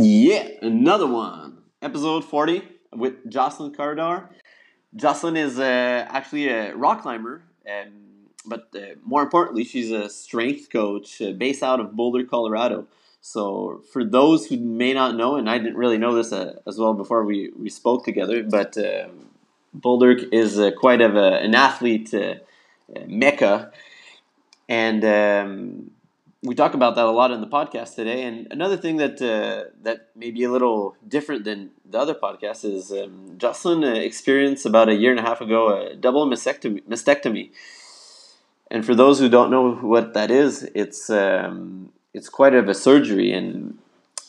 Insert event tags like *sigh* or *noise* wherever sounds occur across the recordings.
Yeah, another one. Episode 40 with Joslynn Corredor. Joslynn is uh, actually a rock climber, um, but uh, more importantly, she's a strength coach uh, based out of Boulder, Colorado. So, for those who may not know, and I didn't really know this uh, as well before we, we spoke together, but um, Boulder is uh, quite of a, an athlete uh, mecca. And um, we talk about that a lot in the podcast today. And another thing that uh, that may be a little different than the other podcast is um, Joslynn experienced about a year and a half ago a double mastectomy. mastectomy. And for those who don't know what that is, it's um, it's quite of a surgery, and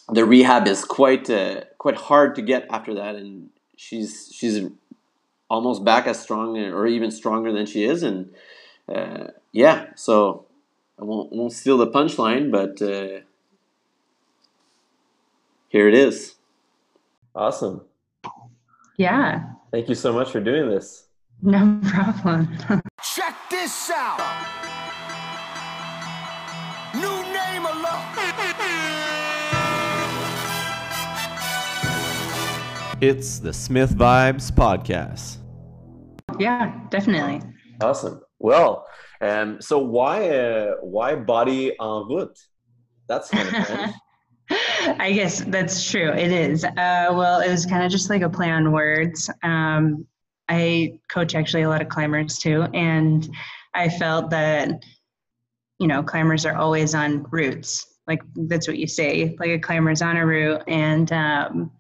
the rehab is quite uh, quite hard to get after that. And she's she's almost back as strong or even stronger than she is, and uh, yeah, so I won't, won't steal the punchline, but uh, here it is. Awesome. Yeah. Thank you so much for doing this. *laughs* No problem. Check this out. New name alone. It's the Smith Vibes Podcast. Yeah, definitely. Awesome. Well, um, so why uh, why body en route? That's kind of. *laughs* I guess that's true. It is. Uh, well, it was kind of just like a play on words. Um, I coach actually a lot of climbers too, and I felt that you know climbers are always on routes. Like that's what you say. Like a climber's on a route, and um,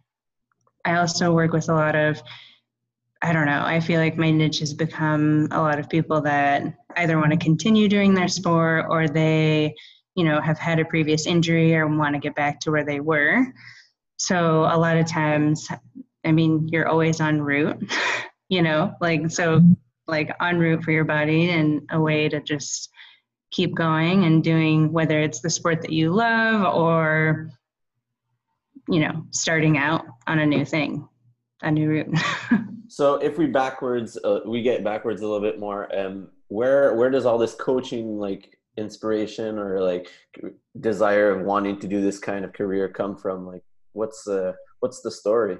I also work with a lot of I don't know. I feel like my niche has become a lot of people that either want to continue doing their sport or they, you know, have had a previous injury or want to get back to where they were. So a lot of times, I mean, you're always en route, *laughs* you know, like so like en route for your body and a way to just keep going and doing whether it's the sport that you love or you know, starting out on a new thing, a new route. *laughs* so if we backwards, uh, we get backwards a little bit more. Um, where where does all this coaching like inspiration or like desire of wanting to do this kind of career come from? Like, what's the what's the story?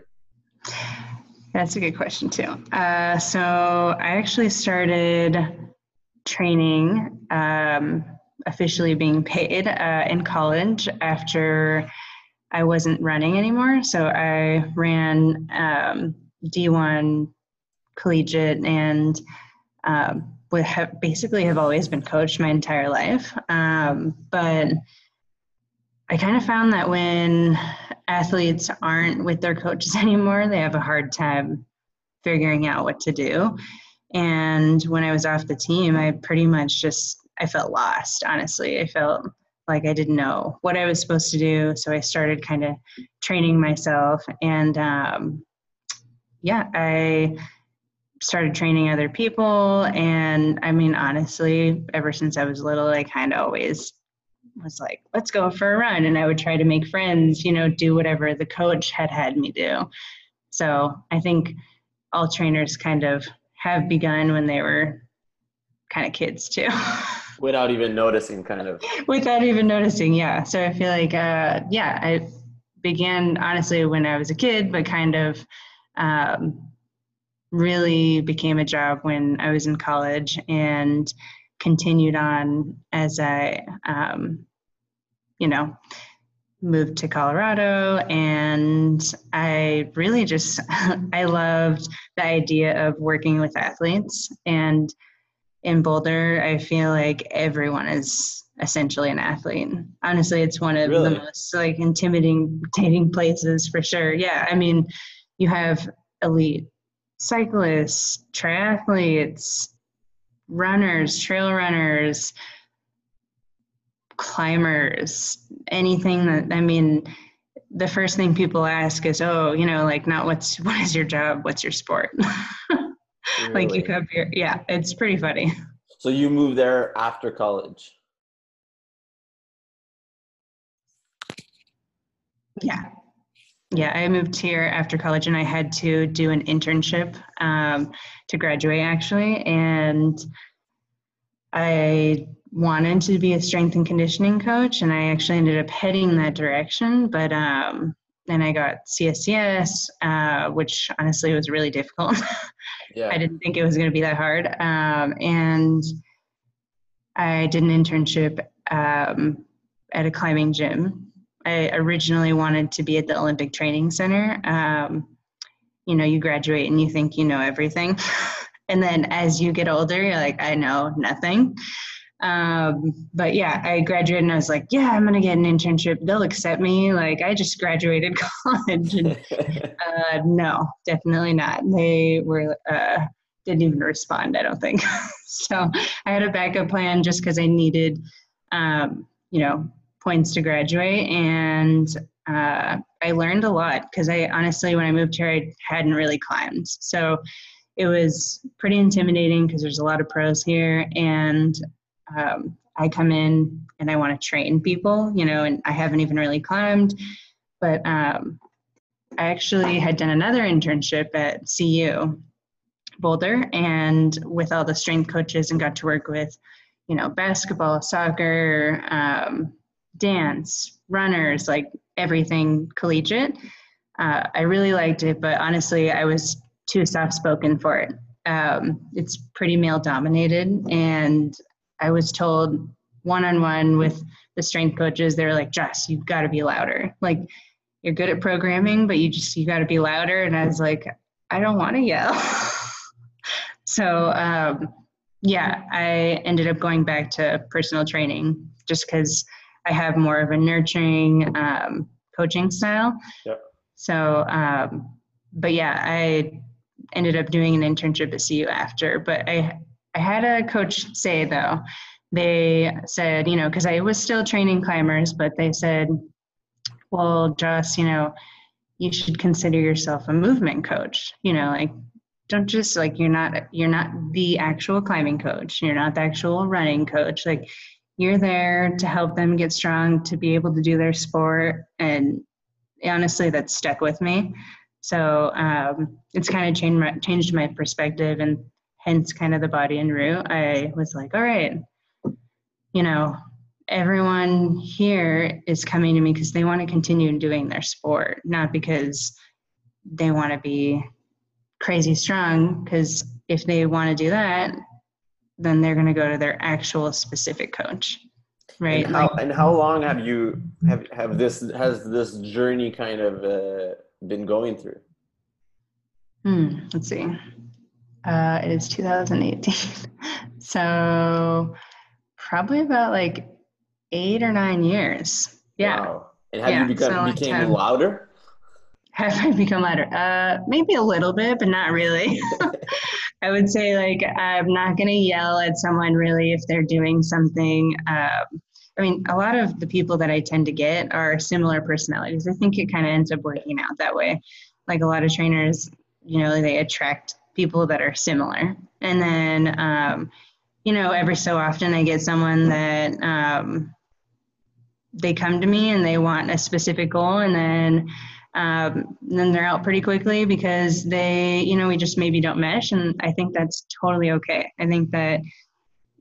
That's a good question too. Uh, so I actually started training, um, officially being paid uh, in college after I wasn't running anymore. So I ran um, D1 collegiate and um, would have basically have always been coached my entire life. Um, but I kind of found that when athletes aren't with their coaches *laughs* anymore, they have a hard time figuring out what to do. And when I was off the team, I pretty much just I felt lost. Honestly, I felt like I didn't know what I was supposed to do. So I started kind of training myself, and um, yeah, I started training other people. And I mean, honestly, ever since I was little, I kind of always was like, let's go for a run. And I would try to make friends, you know, do whatever the coach had had me do. So I think all trainers kind of have begun when they were kind of kids too. *laughs* Without even noticing, kind of. Without even noticing, yeah. So I feel like, uh, yeah, I began honestly when I was a kid, but kind of um, really became a job when I was in college and continued on as I, um, you know, moved to Colorado and I really just *laughs* I loved the idea of working with athletes and in Boulder I feel like everyone is essentially an athlete. Honestly, it's one of Really? the most like intimidating *laughs* places for sure. Yeah, I mean, you have elite cyclists, triathletes, runners, trail runners, climbers, anything that I mean the first thing people ask is, "Oh, you know, like not what's *laughs* what is your job? What's your sport?" *laughs* like you come here. yeah, it's pretty funny. So you moved there after college. Yeah. Yeah, I moved here after college and I had to do an internship um, to graduate actually. And I wanted to be a strength and conditioning coach and I actually ended up heading that direction. But um, then I got CSCS, uh, which honestly was really difficult. *laughs* Yeah. I didn't think it was going to be that hard. Um, and I did an internship um, at a climbing gym. I originally wanted to be at the Olympic Training Center. Um, you know, you graduate and you think you know everything. *laughs* and then as you get older, you're like, I know nothing. Um, but yeah, I graduated and I was like, yeah, I'm going to get an internship. They'll accept me. Like, I just graduated *laughs* college. And *laughs* uh, no, definitely not. They were, uh, didn't even respond, I don't think. so I had a backup plan just because I needed, um, you know, points to graduate. And uh, I learned a lot because I honestly, when I moved here, I hadn't really climbed. So it was pretty intimidating because there's a lot of pros here. And um, I come in and I want to train people, you know, and I haven't even really climbed. But um, I actually had done another internship at CU Boulder and with all the strength coaches and got to work with, you know, basketball, soccer, um, dance, runners, like everything collegiate. Uh, I really liked it, but honestly, I was too soft spoken for it. Um, it's pretty male dominated, and I was told one on one with the strength coaches, they're like, Jess, you've got to be louder. Like, you're good at programming, but you just, you got to be louder. And I was like, I don't want to yell. *laughs* so, um, yeah, I ended up going back to personal training just because I have more of a nurturing um, coaching style. Yep. So, um, but yeah, I ended up doing an internship at CU after. But I I had a coach say though, they said, you know, because I was still training climbers, but they said, well, Joss, you know, you should consider yourself a movement coach. You know, like don't just like you're not you're not the actual climbing coach. You're not the actual running coach. Like you're there to help them get strong to be able to do their sport. And honestly that stuck with me. So um, it's kind of changed my, changed my perspective and hence kind of the body en route. I was like all right you know everyone here is coming to me because they want to continue doing their sport not because they want to be crazy strong because if they want to do that then they're going to go to their actual specific coach right And how, and how long have you have have this has this journey kind of uh, been going through? Hmm, let's see. Uh, it is 2018. *laughs* so probably about like eight or nine years. Yeah. Wow. And have Yeah, you become so became 10. louder? *laughs* Have I become louder? Uh, maybe a little bit, but not really. *laughs* I would say like I'm not gonna yell at someone really if they're doing something. Um, I mean, a lot of the people that I tend to get are similar personalities. I think it kind of ends up working out that way. Like a lot of trainers, you know, they attract people that are similar, and then um, you know, every so often I get someone that um, they come to me and they want a specific goal, and then um, then they're out pretty quickly because they, you know, we just maybe don't mesh. And I think that's totally okay. I think that,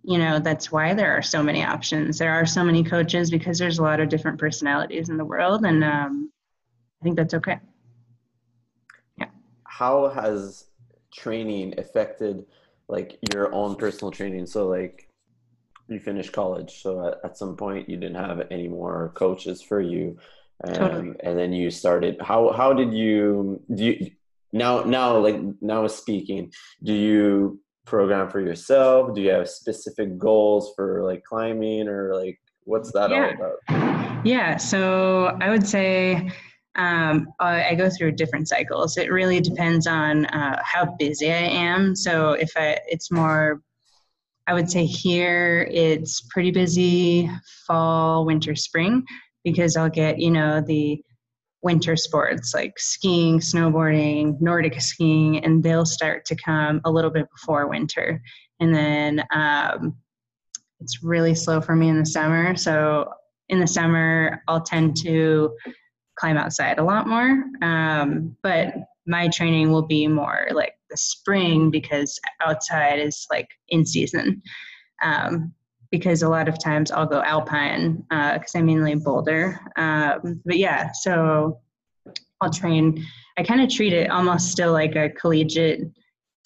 you know, that's why there are so many options. There are so many coaches because there's a lot of different personalities in the world. And um, I think that's okay. Yeah. How has training affected like your own personal training? So like you finished college, so at, at some point you didn't have any more coaches for you. Um, Totally. and then you started how how did you do you now now like now speaking do you program for yourself do you have specific goals for like climbing or like what's that all about Yeah, so I would say um, I, I go through different cycles. It really depends on uh, how busy I am. So if I, it's more, I would say here it's pretty busy fall, winter, spring, because I'll get you know the winter sports like skiing, snowboarding, Nordic skiing, and they'll start to come a little bit before winter, and then. Um, it's really slow for me in the summer. So in the summer, I'll tend to climb outside a lot more. Um, but my training will be more like the spring because outside is like in season. Um, because a lot of times I'll go alpine because I'm mainly in Boulder. Um, but yeah, so I'll train. I kind of treat it almost still like a collegiate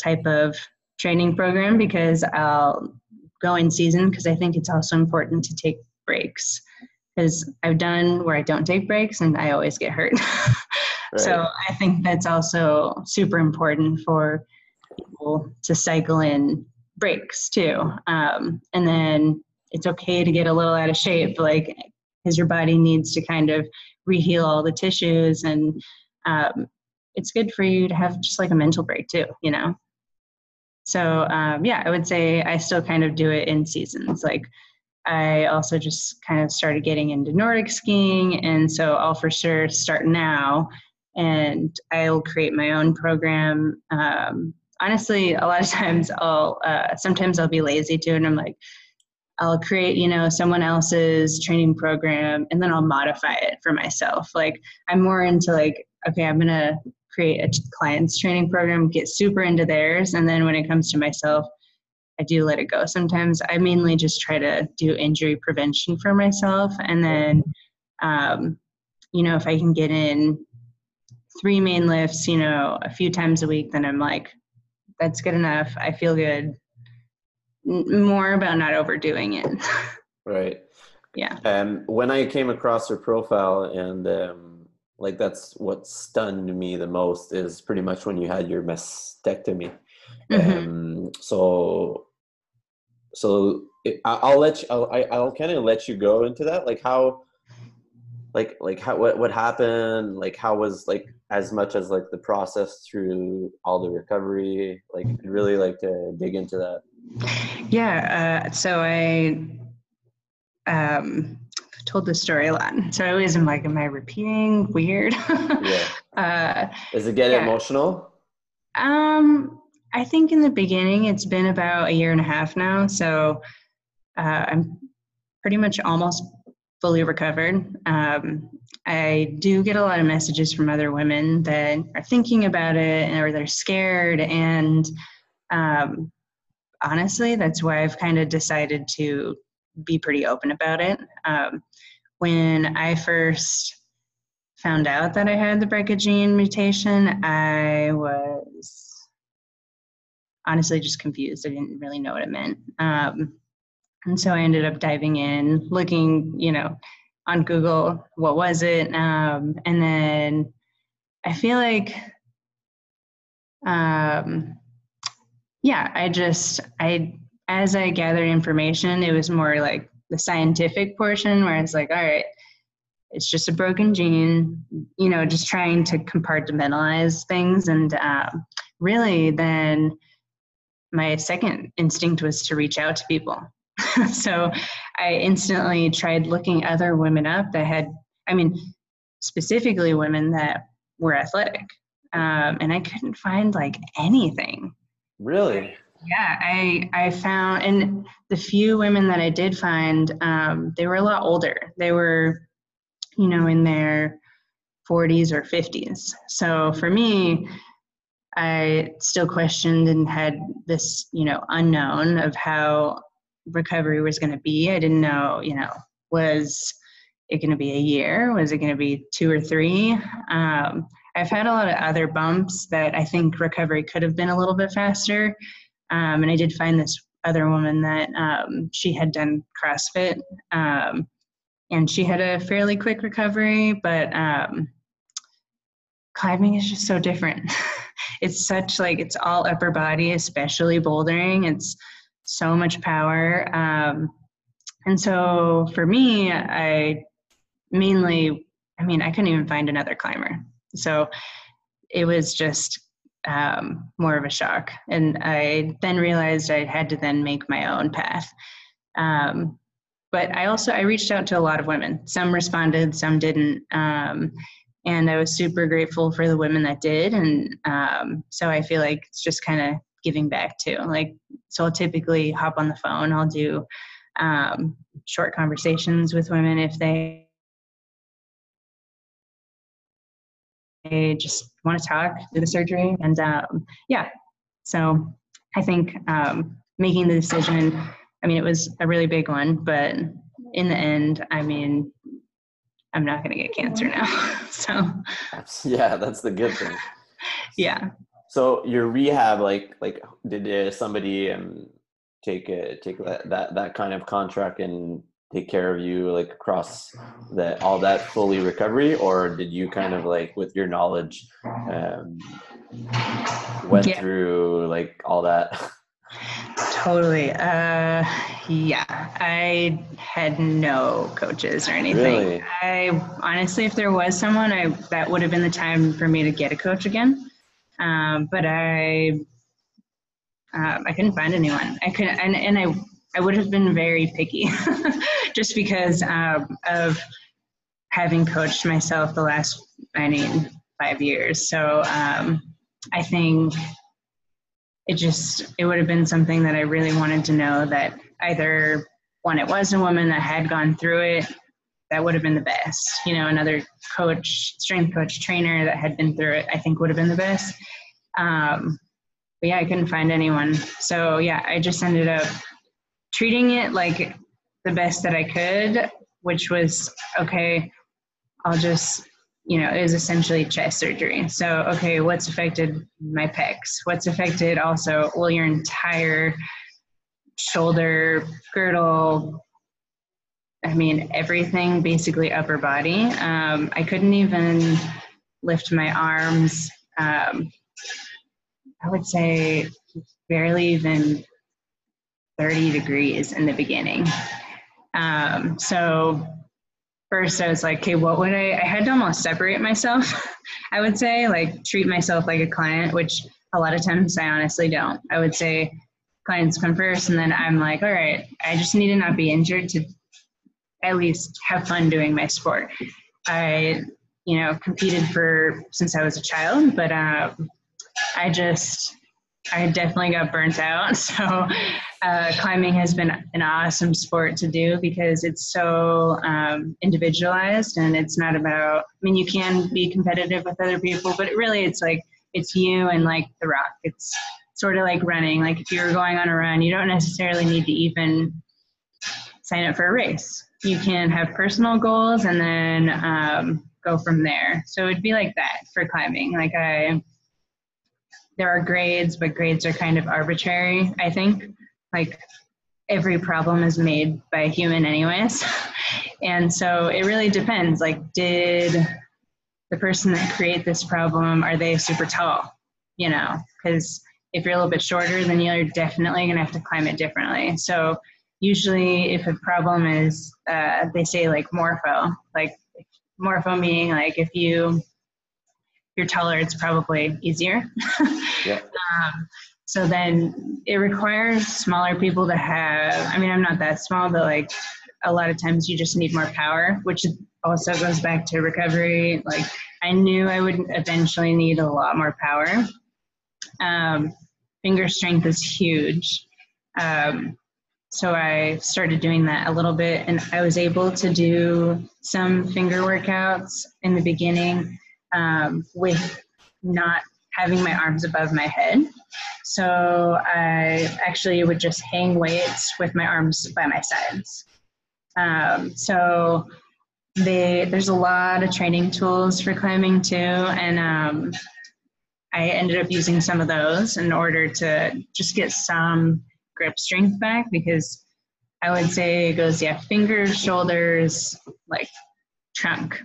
type of training program because I'll go in season because I think it's also important to take breaks because I've done where I don't take breaks and I always get hurt. *laughs* So I think that's also super important for people to cycle in breaks too. Um, and then it's okay to get a little out of shape, like because your body needs to kind of reheal all the tissues, and um, it's good for you to have just like a mental break too, you know. So um, yeah, I would say I still kind of do it in seasons. Like I also just kind of started getting into Nordic skiing, and so I'll for sure start now and I'll create my own program. Um, honestly, a lot of times I'll uh, sometimes I'll be lazy too, and I'm like, I'll create you know someone else's training program, and then I'll modify it for myself. Like I'm more into like, okay, I'm gonna create a client's training program, get super into theirs, and then when it comes to myself. I do let it go. Sometimes I mainly just try to do injury prevention for myself, and then, um, you know, if I can get in three main lifts, you know, a few times a week, then I'm like, that's good enough. I feel good. N- more about not overdoing it. *laughs* Right. yeah. Um, when I came across her profile, and um, like that's what stunned me the most is pretty much when you had your mastectomy. Mhm. Um, so, so it, I, I'll let you. I'll, I, I'll kind of let you go into that. Like how, like like how what what happened? Like how was like as much as like the process through all the recovery? Like I'd really like to dig into that. Yeah. Uh, so I um, told this story a lot. So I always am like, am I repeating? Weird. Yeah. *laughs* uh, Does it get Yeah. emotional? Um, I think in the beginning, it's been about a year and a half now. So uh, I'm pretty much almost fully recovered. Um, I do get a lot of messages from other women that are thinking about it or they're scared. And um, honestly, that's why I've kind of decided to be pretty open about it. Um, when I first found out that I had the BRCA gene mutation, I was honestly just confused. I didn't really know what it meant. Um, and so I ended up diving in, looking, you know, on Google, what was it? Um, and then I feel like, um, yeah, I just, I, as I gathered information, it was more like the scientific portion where it's like, all right, it's just a broken gene, you know, just trying to compartmentalize things. And um, really, then my second instinct was to reach out to people. *laughs* so I instantly tried looking other women up that had, I mean, specifically women that were athletic. Um, and I couldn't find like anything. Really? Yeah, I I found, and the few women that I did find, um, they were a lot older. They were, you know, in their 40s or 50s. So for me, I still questioned and had this, you know, unknown of how recovery was going to be. I didn't know, you know, was it going to be a year? Was it going to be two or three? Um, I've had a lot of other bumps that I think recovery could have been a little bit faster. Um, and I did find this other woman that um, she had done CrossFit um, and she had a fairly quick recovery, but um, climbing is just so different. *laughs* it's such like it's all upper body, especially bouldering. It's so much power. Um, and so for me, I mainly, I mean, I couldn't even find another climber. So it was just um, more of a shock. And I then realized I had to then make my own path. Um, but I also I reached out to a lot of women. Some responded, some didn't. Um, and I was super grateful for the women that did. And um, so I feel like it's just kind of giving back too. Like, so I'll typically hop on the phone. I'll do um, short conversations with women if they they just want to talk, do the surgery, and um, yeah. So I think um, making the decision. I mean, it was a really big one, but in the end, I mean, I'm not going to get cancer now. *laughs* so yeah, that's the good thing. yeah. So your rehab, like, like did uh, somebody um take a, take that, that that kind of contract and take care of you like across that all that fully recovery, or did you kind of like with your knowledge um, went Yeah. through like all that? Totally. Uh, yeah, I had no coaches or anything. Really? I honestly, if there was someone, I that would have been the time for me to get a coach again. Um, but I, um, I couldn't find anyone. I couldn't, and, and I, I would have been very picky, *laughs* just because um, of having coached myself the last, I mean, five years. So um, I think it just it would have been something that I really wanted to know that either one it was a woman that had gone through it that would have been the best you know another coach strength coach trainer that had been through it I think would have been the best um, but yeah I couldn't find anyone so yeah I just ended up treating it like the best that I could which was okay I'll just you know, it was essentially chest surgery. So, okay, what's affected my pecs? What's affected also, well, your entire shoulder, girdle, I mean, everything, basically upper body. Um, I couldn't even lift my arms. Um, I would say barely even 30 degrees in the beginning. Um, so, first I was like, okay, what would I, I had to almost separate myself, *laughs* I would say, like treat myself like a client, which a lot of times I honestly don't. I would say clients come first, and then I'm like, all right, I just need to not be injured to at least have fun doing my sport. I, you know, competed for since I was a child, but um, I just, I definitely got burnt out. *laughs* So uh, climbing has been an awesome sport to do because it's so um, individualized and it's not about i mean you can be competitive with other people but it really it's like it's you and like the rock it's sort of like running like if you're going on a run you don't necessarily need to even sign up for a race you can have personal goals and then um, go from there. So it'd be like that for climbing. Like i there are grades but grades are kind of arbitrary i think. Like every problem is made by a human anyways. *laughs* And so it really depends. Like did the person that create this problem are they super tall? You know because if you're a little bit shorter then you're definitely going to have to climb it differently. So usually if a problem is uh, they say like morpho like morpho meaning like if you if you're taller it's probably easier *laughs* Yeah. um, so then it requires smaller people to have, I mean, I'm not that small, but like a lot of times you just need more power, which also goes back to recovery. Like I knew I would eventually need a lot more power. Um, finger strength is huge. Um, so I started doing that a little bit, and I was able to do some finger workouts in the beginning um, with not having my arms above my head. So I actually would just hang weights with my arms by my sides. Um, so they, there's a lot of training tools for climbing too, and um, I ended up using some of those in order to just get some grip strength back because I would say it goes yeah fingers, shoulders, like trunk.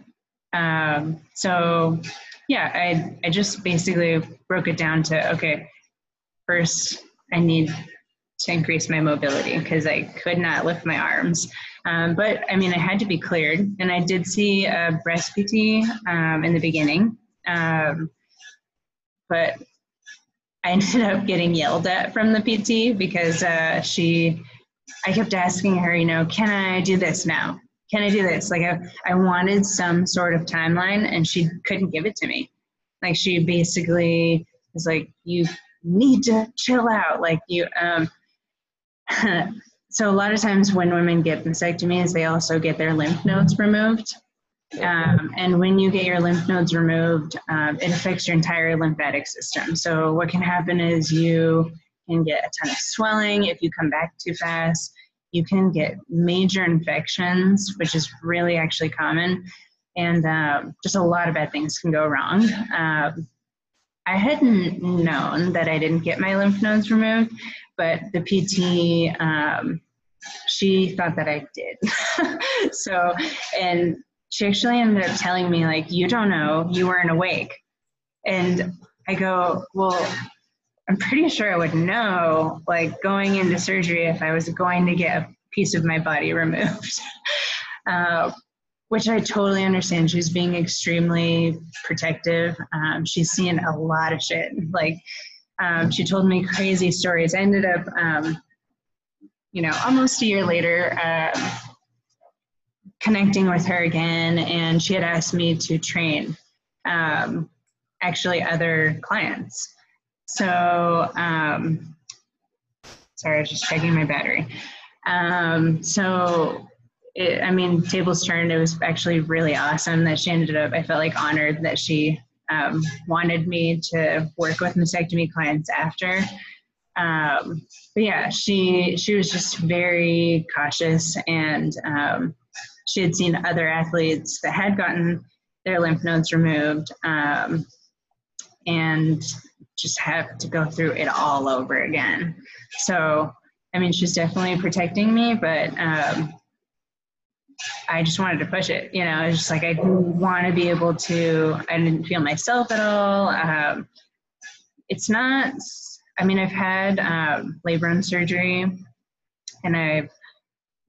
Um, so yeah, I I just basically broke it down to okay, first I need to increase my mobility because I could not lift my arms. Um, but I mean, I had to be cleared, and I did see a breast PT um, in the beginning, um, but I ended up getting yelled at from the PT because uh, she, I kept asking her, you know, can I do this now? Can I do this? Like I, I wanted some sort of timeline, and she couldn't give it to me. Like she basically was like, you need to chill out. Like you, um, *laughs* so a lot of times when women get vasectomies, they also get their lymph nodes removed. Um, and when you get your lymph nodes removed, um, it affects your entire lymphatic system. So what can happen is you can get a ton of swelling if you come back too fast. You can get major infections, which is really actually common. and um, just a lot of bad things can go wrong. Um, I hadn't known that I didn't get my lymph nodes removed, but the PT, um, she thought that I did. *laughs* so, and she actually ended up telling me, like, you don't know, you weren't awake. And I go, well, I'm pretty sure I would know, like, going into surgery if I was going to get a piece of my body *laughs* removed. uh, which I totally understand. She's being extremely protective. Um, she's seen a lot of shit. Like, um, she told me crazy stories. I ended up, um, you know, almost a year later, uh, connecting with her again, and she had asked me to train um, actually other clients. So, um, sorry, I was just checking my battery. Um, so it, I mean, tables turned. It was actually really awesome that she ended up. I felt like honored that she um, wanted me to work with mastectomy clients after. Um, but yeah, she she was just very cautious, and um, she had seen other athletes that had gotten their lymph nodes removed, um, and just have to go through it all over again. So, I mean, she's definitely protecting me, but um, I just wanted to push it. You know, it's just like I want to be able to. I didn't feel myself at all. Um, it's not. I mean, I've had um, labor and surgery, and I've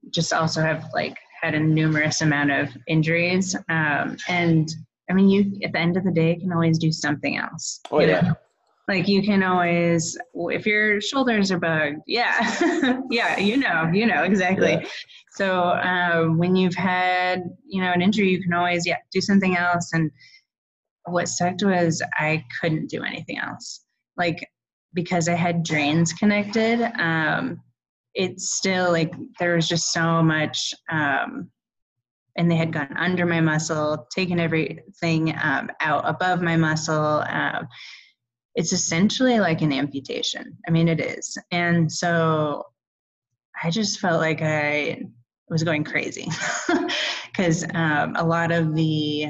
just also have like had a numerous amount of injuries. Um, and I mean, you at the end of the day can always do something else. Oh yeah. Know? Like you can always, if your shoulders are bugged, yeah, *laughs* yeah, you know, you know exactly. Yeah. So uh, when you've had, you know, an injury, you can always, yeah, do something else. And what sucked was I couldn't do anything else. Like because I had drains connected, um, it's still like there was just so much, um, and they had gone under my muscle, taken everything um, out above my muscle. Um, it's essentially like an amputation. I mean, it is. And so I just felt like I was going crazy *laughs* because um, a lot of the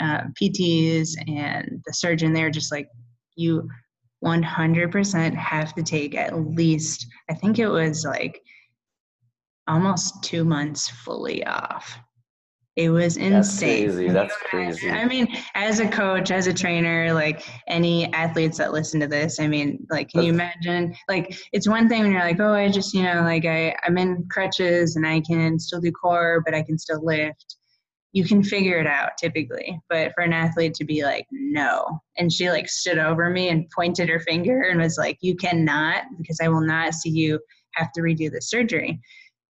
uh, PTs and the surgeon there just like you 100% have to take at least I think it was like almost two months fully off it was insane. That's crazy. That's crazy. I mean, as a coach, as a trainer, like any athletes that listen to this, I mean, like, can you imagine? Like, it's one thing when you're like, oh, I just, you know, like I, I'm in crutches and I can still do core, but I can still lift. You can figure it out typically. But for an athlete to be like, no. And she like stood over me and pointed her finger and was like, you cannot, because I will not see you have to redo the surgery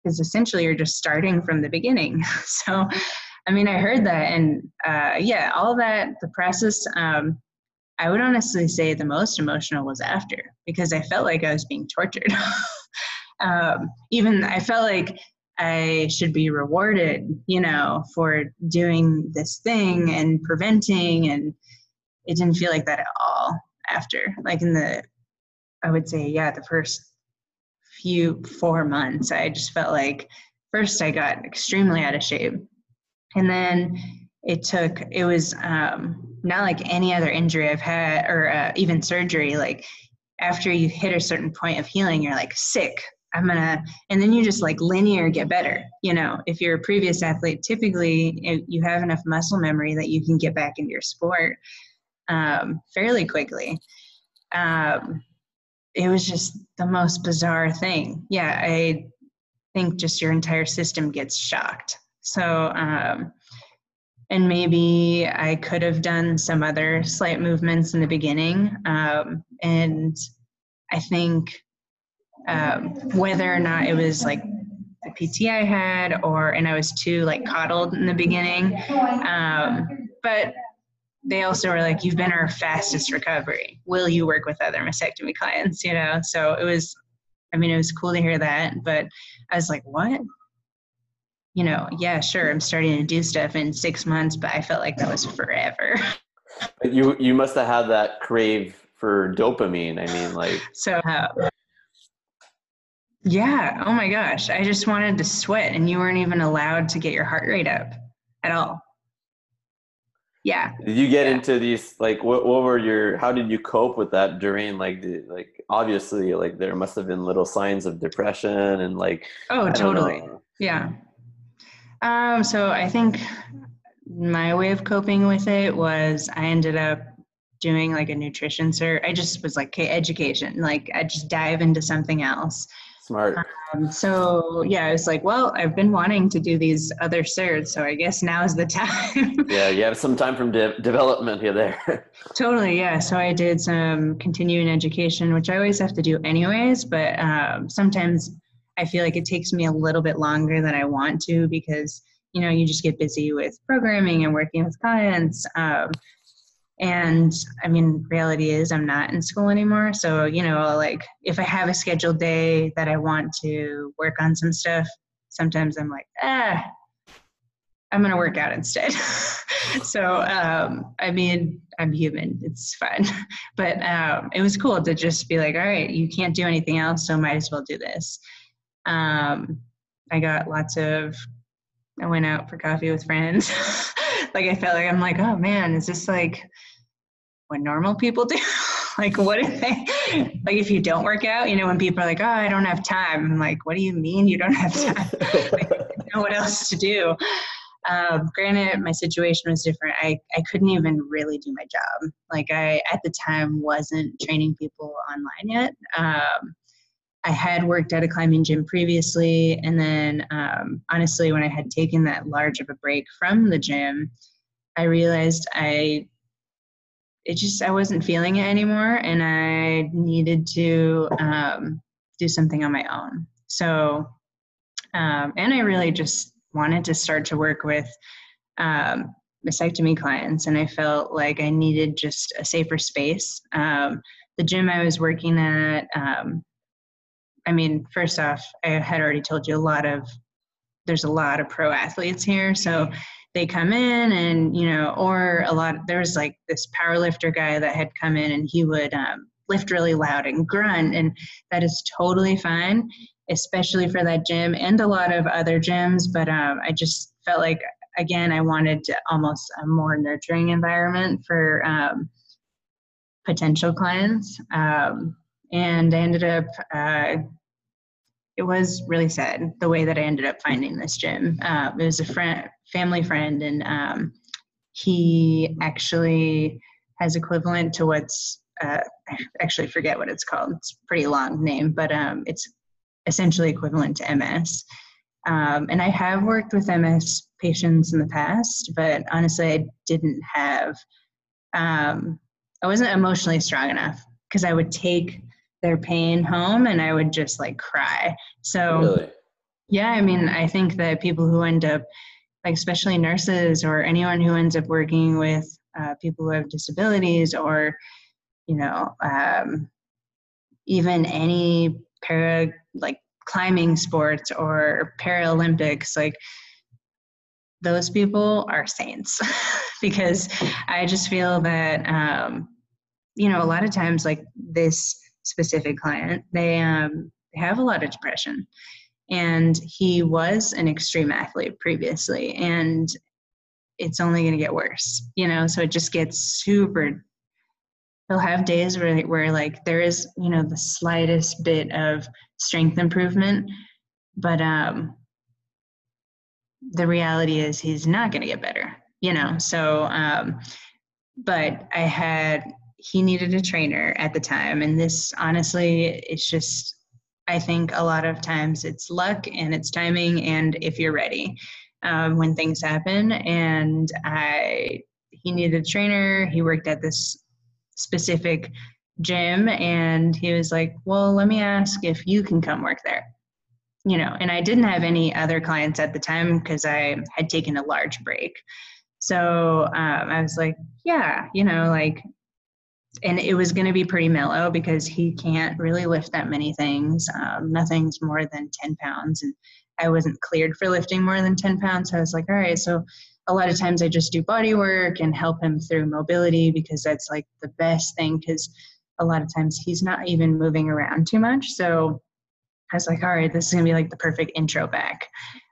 because essentially you're just starting from the beginning. *laughs* so, I mean, I heard that, and uh, yeah, all that, the process, um, I would honestly say the most emotional was after because I felt like I was being tortured. *laughs* um, even I felt like I should be rewarded, you know, for doing this thing and preventing, and it didn't feel like that at all after. Like in the, I would say, yeah, the first few four months, I just felt like first I got extremely out of shape. And then it took, it was um, not like any other injury I've had or uh, even surgery. Like after you hit a certain point of healing, you're like sick. I'm gonna, and then you just like linear get better. You know, if you're a previous athlete, typically you have enough muscle memory that you can get back into your sport um, fairly quickly. Um, it was just the most bizarre thing. Yeah, I think just your entire system gets shocked. So, um, and maybe I could have done some other slight movements in the beginning. Um, and I think um, whether or not it was like the PT I had or, and I was too like coddled in the beginning. Um, but they also were like, you've been our fastest recovery. Will you work with other mastectomy clients? You know, so it was, I mean, it was cool to hear that, but I was like, what? You know, yeah, sure, I'm starting to do stuff in six months, but I felt like that was forever. You you must have had that crave for dopamine. I mean, like so. Uh, yeah. Oh my gosh. I just wanted to sweat, and you weren't even allowed to get your heart rate up at all. yeah. Did you get Yeah. into these like what, what were your how did you cope with that during like the like obviously like there must have been little signs of depression and like Oh, totally. know. Yeah. Um, so I think my way of coping with it was I ended up doing like a nutrition cert. I just was like, okay, education. Like I just dive into something else. Smart. Um, so yeah, I was like, well, I've been wanting to do these other certs, so I guess now is the *laughs* time. Yeah, you have some time from de- development here there. *laughs* Totally, yeah. So I did some continuing education, which I always have to do anyways, but um, sometimes I feel like it takes me a little bit longer than I want to because, you know, you just get busy with programming and working with clients. Um, and I mean, reality is I'm not in school anymore. So, you know, like if I have a scheduled day that I want to work on some stuff, sometimes I'm like, ah, I'm going to work out instead. *laughs* so, um, I mean, I'm human. It's fun. *laughs* But um, it was cool to just be like, all right, you can't do anything else, so might as well do this. Um, I got lots of, I went out for coffee with friends. *laughs* like, I felt like I'm like, oh man, is this like what normal people do? *laughs* like, what if they, like, if you don't work out, you know, when people are like, oh, I don't have time. I'm like, what do you mean you don't have time? *laughs* like, know what else to do. Um, granted, my situation was different. I, I couldn't even really do my job. Like I, at the time, wasn't training people online yet. Um, I had worked at a climbing gym previously, and then um, honestly, when I had taken that large of a break from the gym, I realized I, it just I wasn't feeling it anymore, and I needed to um, do something on my own. So, um, and I really just wanted to start to work with um, mastectomy clients, and I felt like I needed just a safer space. Um, the gym I was working at, um, I mean, first off, I had already told you a lot of there's a lot of pro athletes here, so they come in and you know, or a lot. There was like this power lifter guy that had come in, and he would um, lift really loud and grunt, and that is totally fine especially for that gym and a lot of other gyms. But um, I just felt like, again, I wanted to almost a more nurturing environment for um, potential clients. Um, and I ended up, uh, it was really sad the way that I ended up finding this gym. Uh, it was a friend, family friend, and um, he actually has equivalent to what's uh, I actually forget what it's called. It's a pretty long name, but um, it's essentially equivalent to MS. Um, and I have worked with MS patients in the past, but honestly, I didn't have, um, I wasn't emotionally strong enough because I would take their pain home and I would just like cry. So, really? yeah, I mean, I think that people who end up, like especially nurses or anyone who ends up working with uh, people who have disabilities or, you know, um, even any para like climbing sports or Paralympics, like those people are saints *laughs* because I just feel that um, you know a lot of times like this specific client they um, have a lot of depression. And he was an extreme athlete previously and it's only going to get worse you know? So it just gets super he'll have days where, where like there is you know the slightest bit of strength improvement but um the reality is he's not going to get better you know? So um but i had he needed a trainer at the time. And this honestly it's just i think a lot of times it's luck and it's timing and if you're ready um, when things happen. And i he needed a trainer. He worked at this specific gym and he was like well let me ask if you can come work there. You know and i didn't have any other clients at the time because i had taken a large break. So um, i was like yeah you know like and it was going to be pretty mellow because he can't really lift that many things um, nothing's more than 10 pounds and i wasn't cleared for lifting more than 10 pounds so i was like all right so a lot of times I just do body work and help him through mobility because that's like the best thing because a lot of times he's not even moving around too much. So I was like, all right, this is gonna be like the perfect intro back.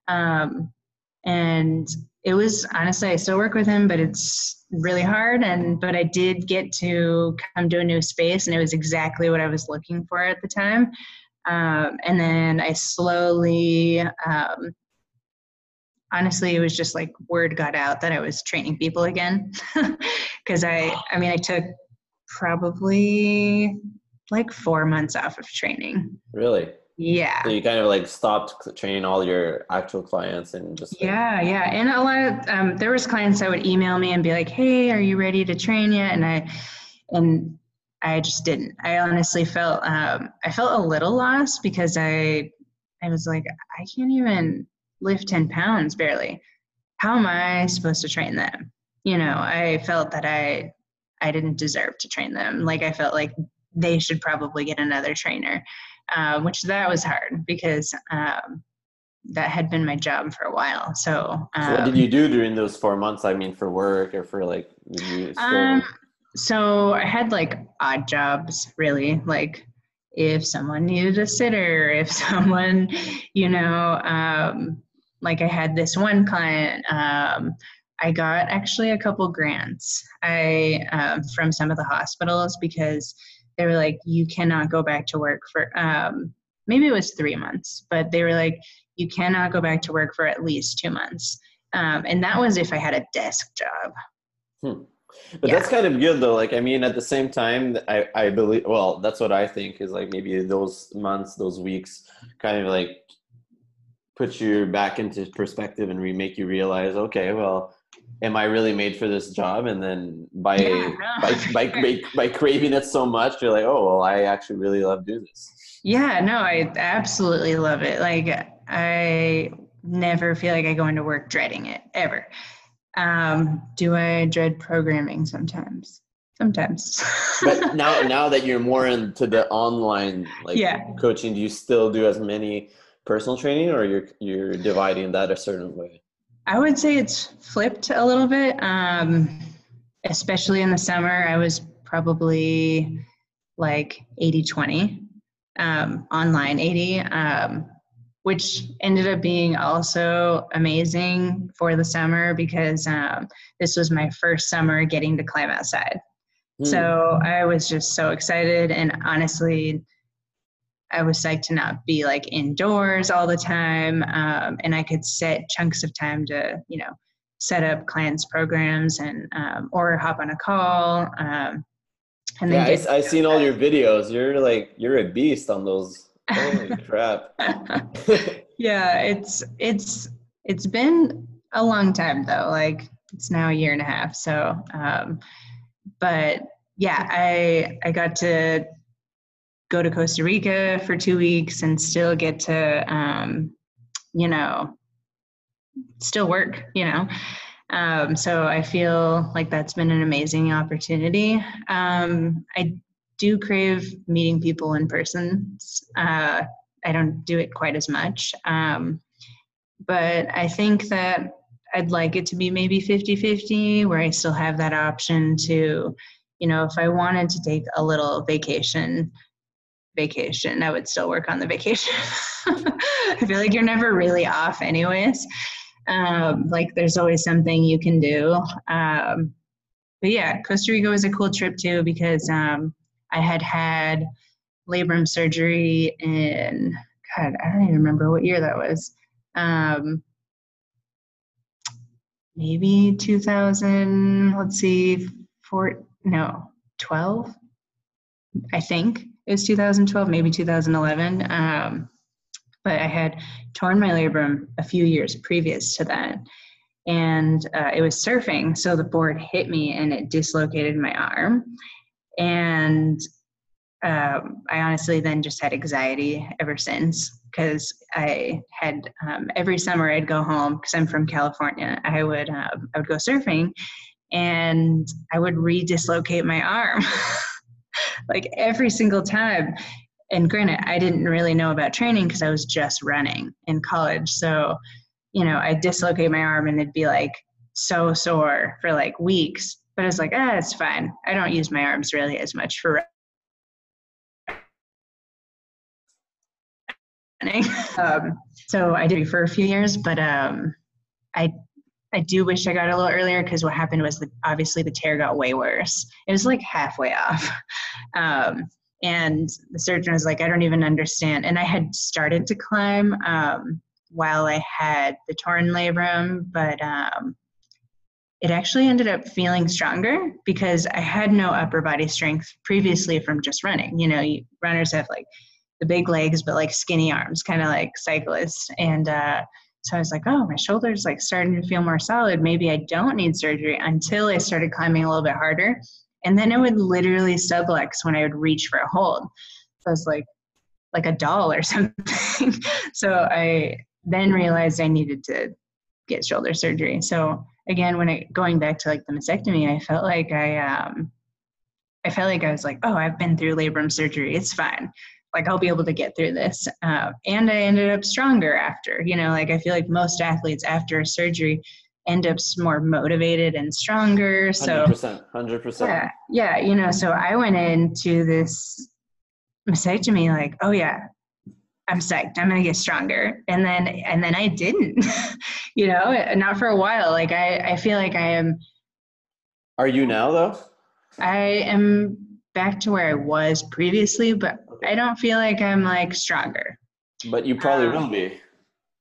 Um, and it was honestly I still work with him, but it's really hard. And but I did get to come to a new space, and it was exactly what I was looking for at the time. Um, and then I slowly, um, honestly, it was just like word got out that I was training people again, *laughs* because I, I mean, I took probably like four months off of training. Really? Yeah. So you kind of like stopped training all your actual clients and just like, Yeah, yeah, and a lot of um, there was clients that would email me and be like, "Hey, are you ready to train yet?" And I, and I just didn't. I honestly felt um, I felt a little lost because I, I was like, I can't even lift ten pounds barely. How am I supposed to train them? You know, I felt that I, I didn't deserve to train them. Like I felt like they should probably get another trainer, uh, which that was hard because. Um, that had been my job for a while. So, um, So what did you do during those four months? I mean, for work or for like, you um, so I had like odd jobs, really. Like if someone needed a sitter, if *laughs* someone, you know, um, like I had this one client. Um, I got actually a couple grants. I um, from some of the hospitals because they were like, you cannot go back to work for. Um, maybe it was three months, but they were like, you cannot go back to work for at least two months. Um, and that was if I had a desk job. but yeah. that's kind of good though. Like, I mean, at the same time, I, I believe, well, that's what I think is like maybe those months, those weeks kind of like put you back into perspective and re- make you realize, okay, well, am I really made for this job? And then by, Yeah, no, by, by, *laughs* by, by craving it so much, you're like, oh, well, I actually really love doing this. Yeah, no, I absolutely love it. Like I never feel like I go into work dreading it ever. Um, do I dread programming sometimes? Sometimes. but *laughs* now now that you're more into the online like Yeah. coaching do you still do as many personal training or you're you're dividing that a certain way I would say it's flipped a little bit. Um, especially in the summer, I was probably like 80 20 um, online 80, um, which ended up being also amazing for the summer because um, this was my first summer getting to climb outside. Hmm. So I was just so excited. And honestly, I was psyched to not be like indoors all the time. Um, and I could set chunks of time to, you know, set up clients' programs and, um, or hop on a call. Um, and yeah then I, I seen all your videos you're like you're a beast on those holy *laughs* crap *laughs* yeah, it's, it's, it's been a long time though. Like it's now a year and a half. So, um, but yeah, I, I got to go to Costa Rica for two weeks and still get to, um, you know, still work, you know. Um, so I feel like that's been an amazing opportunity. Um, I do crave meeting people in person. Uh, I don't do it quite as much. Um, but I think that I'd like it to be maybe 50 50, where I still have that option to, you know, if I wanted to take a little vacation, vacation, I would still work on the vacation. *laughs* I feel like you're never really off, anyways. Um, like there's always something you can do. Um, but yeah, Costa Rica was a cool trip too because um, I had had labrum surgery in God, I don't even remember what year that was. Um, maybe 2000. Let's see, four no 12. I think it was 2012, maybe 2011. Um, but I had torn my labrum a few years previous to that. And uh, it was surfing, so the board hit me and it dislocated my arm. And um, I honestly then just had anxiety ever since because I had um, every summer I'd go home because I'm from California. I would um, I would go surfing, and I would re-dislocate my arm *laughs* like every single time. And granted, I didn't really know about training because I was just running in college. So, you know, I'd dislocate my arm and it'd be like so sore for like weeks. But I was like, ah, it's fine. I don't use my arms really as much for running. *laughs* um, so I did for a few years, but um, I I do wish I got a little earlier because what happened was obviously the tear got way worse. It was like halfway off. *laughs* Um, and the surgeon was like, I don't even understand. And I had started to climb um, while I had the torn labrum, but um, it actually ended up feeling stronger because I had no upper body strength previously from just running. You know, you, runners have like the big legs, but like skinny arms, kind of like cyclists. And uh, so I was like, oh, my shoulders like starting to feel more solid. Maybe I don't need surgery until I started climbing a little bit harder. And then it would literally sublux when I would reach for a hold. So I was like, like a doll or *laughs* something. so I then realized I needed to get shoulder surgery. So again, when I going back to like the mastectomy, I felt like I um I felt like I was like, oh, I've been through labrum surgery. It's fine. Like I'll be able to get through this. Uh, and I ended up stronger after. You know, like I feel like most athletes after surgery end up more motivated and stronger. So 100%. 100%. yeah, yeah, you know, so I went into this mastectomy like, oh yeah, I'm psyched. I'm gonna get stronger. And then and then I didn't. *laughs* you know, not for a while. Like I, I feel like I am Are you now though? I am back to where I was previously, but I don't feel like I'm like stronger. But you probably Um, will be.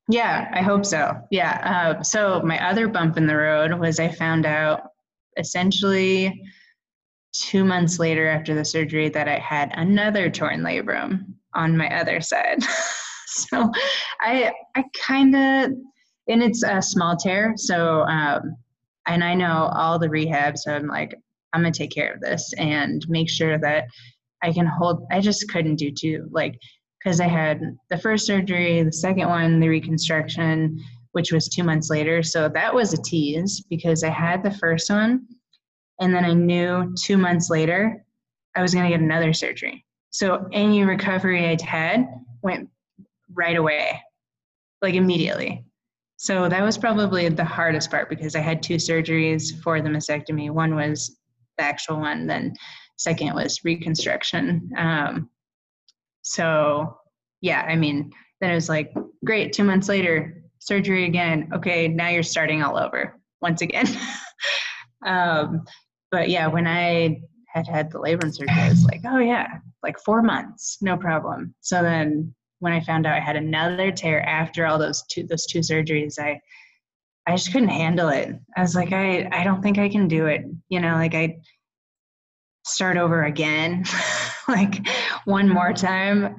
Yeah, I hope so. Yeah. Uh, so my other bump in the road was I found out essentially two months later after the surgery that I had another torn labrum on my other side. *laughs* so I I kind of and it's a small tear. So um, and I know all the rehab, so I'm like I'm gonna take care of this and make sure that I can hold. I just couldn't do two like because I had the first surgery, the second one, the reconstruction, which was two months later. So that was a tease because I had the first one, and then I knew two months later I was going to get another surgery. So any recovery I'd had went right away, like immediately. So that was probably the hardest part because I had two surgeries for the mastectomy. One was the actual one, then second was reconstruction. Um, so, yeah, I mean, then it was like, great, two months later, surgery again. Okay, now you're starting all over once again. *laughs* um, but yeah, when I had had the labrum surgery, I was like, oh yeah, like four months, no problem. So then when I found out I had another tear after all those two those two surgeries, I I just couldn't handle it. I was like, I I don't think I can do it. You know, like I start over again, *laughs* like one more time.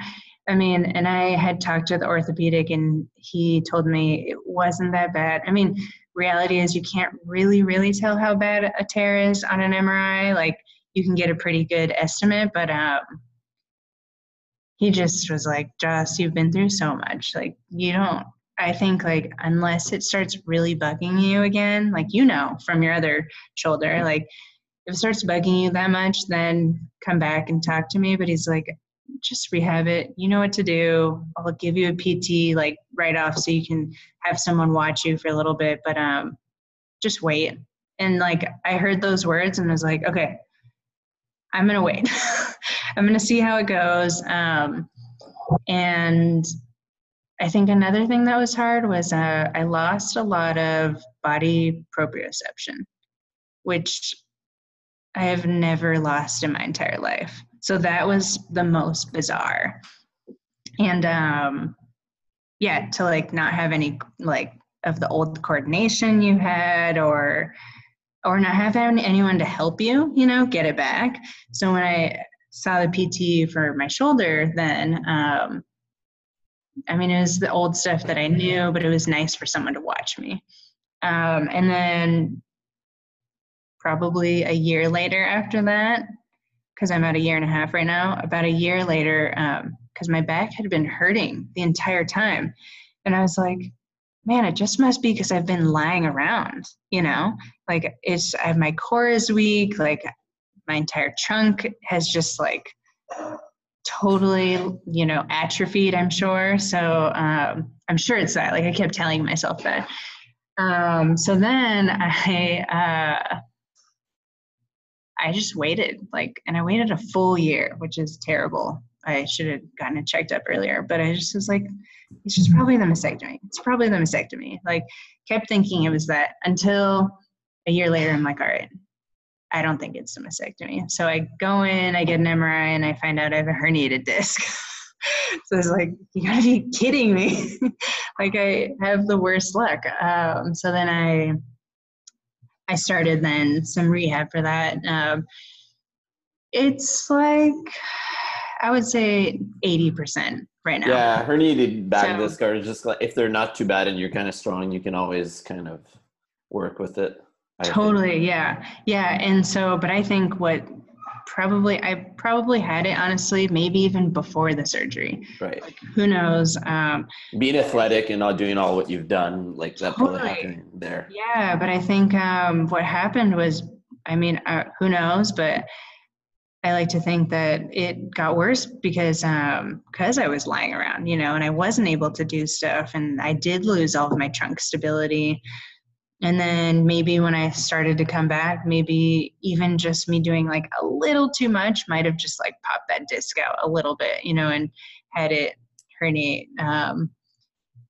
I mean, and I had talked to the orthopedic and he told me it wasn't that bad. I mean, reality is you can't really, really tell how bad a tear is on an MRI. Like you can get a pretty good estimate, but um, he just was like, Joss, you've been through so much. Like you don't, I think like unless it starts really bugging you again, like you know from your other shoulder, like if it starts bugging you that much, then come back and talk to me. But he's like, just rehab it. You know what to do. I'll give you a PT like right off so you can have someone watch you for a little bit, but um just wait. And like I heard those words and I was like, okay, I'm gonna wait. *laughs* I'm gonna see how it goes. Um and I think another thing that was hard was uh, I lost a lot of body proprioception, which I have never lost in my entire life. So that was the most bizarre. And um yeah, to like not have any like of the old coordination you had or or not have anyone to help you, you know, get it back. So when I saw the PT for my shoulder then um I mean it was the old stuff that I knew, but it was nice for someone to watch me. Um and then probably a year later after that, because I'm at a year and a half right now, about a year later, because my back had been hurting the entire time. And I was like, man, it just must be because I've been lying around, you know? Like, it's, I have my core is weak, like, my entire trunk has just like totally, you know, atrophied, I'm sure. So um, I'm sure it's that. Like, I kept telling myself that. Um, so then *laughs* I, uh, I just waited like, and I waited a full year, which is terrible. I should have gotten it checked up earlier, but I just was like, it's just probably the mastectomy. It's probably the mastectomy. Like, kept thinking it was that until a year later, I'm like, all right, I don't think it's a mastectomy. So I go in, I get an MRI, and I find out I have a herniated disc. *laughs* so it's like, you gotta be kidding me. *laughs* like I have the worst luck. Um, so then I I started then some rehab for that. Um, it's like I would say eighty percent right now. Yeah, herniated back So- disc are just like if they're not too bad and you're kind of strong, you can always kind of work with it. I think. Totally, yeah. Yeah, and so but I think what probably I probably had it honestly maybe even before the surgery. Right. Who knows? Um Being athletic and not doing all what you've done, like that probably Totally. happened there. yeah, but I think um what happened was I mean, uh, who knows, but I like to think that it got worse because um because I was lying around, you know, and I wasn't able to do stuff and I did lose all of my trunk stability. And then maybe when I started to come back, maybe even just me doing like a little too much might have just like popped that disc out a little bit, you know, and had it herniate. Um,